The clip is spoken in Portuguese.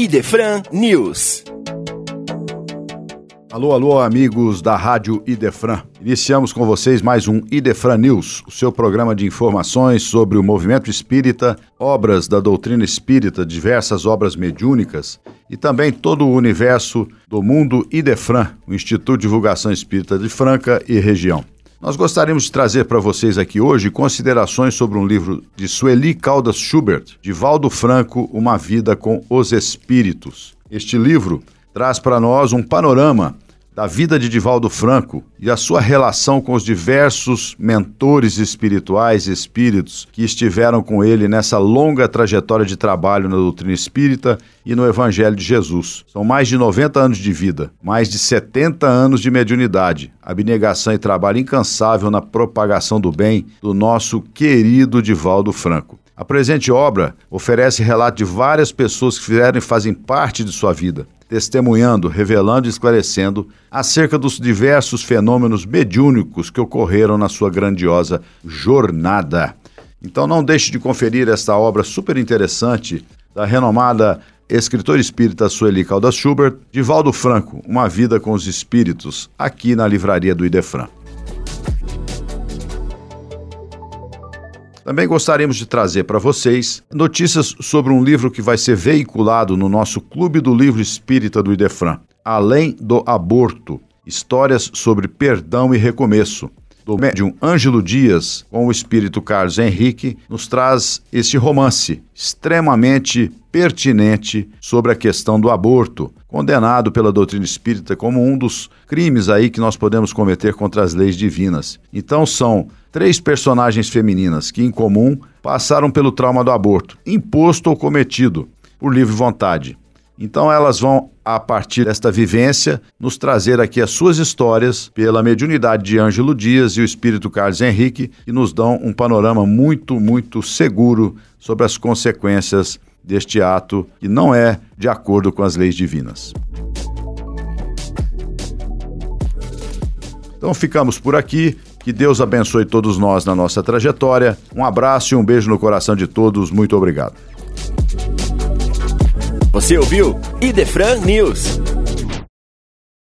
Idefran News. Alô, alô, amigos da Rádio Idefran. Iniciamos com vocês mais um Idefran News, o seu programa de informações sobre o movimento espírita, obras da doutrina espírita, diversas obras mediúnicas e também todo o universo do mundo Idefran, o Instituto de Divulgação Espírita de Franca e região. Nós gostaríamos de trazer para vocês aqui hoje considerações sobre um livro de Sueli Caldas Schubert, de Valdo Franco, Uma Vida com os Espíritos. Este livro traz para nós um panorama da vida de Divaldo Franco e a sua relação com os diversos mentores espirituais e espíritos que estiveram com ele nessa longa trajetória de trabalho na doutrina espírita e no Evangelho de Jesus. São mais de 90 anos de vida, mais de 70 anos de mediunidade, abnegação e trabalho incansável na propagação do bem do nosso querido Divaldo Franco. A presente obra oferece relato de várias pessoas que fizeram e fazem parte de sua vida testemunhando, revelando e esclarecendo acerca dos diversos fenômenos mediúnicos que ocorreram na sua grandiosa jornada. Então não deixe de conferir esta obra super interessante da renomada escritora espírita Sueli Caldas Schubert, de Valdo Franco, Uma Vida com os Espíritos, aqui na livraria do Idefran. Também gostaríamos de trazer para vocês notícias sobre um livro que vai ser veiculado no nosso Clube do Livro Espírita do Idefran, Além do Aborto, Histórias sobre Perdão e Recomeço, do médium Ângelo Dias, com o espírito Carlos Henrique, nos traz este romance extremamente pertinente sobre a questão do aborto, condenado pela doutrina espírita como um dos crimes aí que nós podemos cometer contra as leis divinas. Então são três personagens femininas que, em comum, passaram pelo trauma do aborto, imposto ou cometido por livre vontade. Então elas vão, a partir desta vivência, nos trazer aqui as suas histórias pela mediunidade de Ângelo Dias e o espírito Carlos Henrique, que nos dão um panorama muito, muito seguro sobre as consequências deste ato que não é de acordo com as leis divinas. Então ficamos por aqui. Que Deus abençoe todos nós na nossa trajetória. Um abraço e um beijo no coração de todos. Muito obrigado. Você ouviu Idefran News.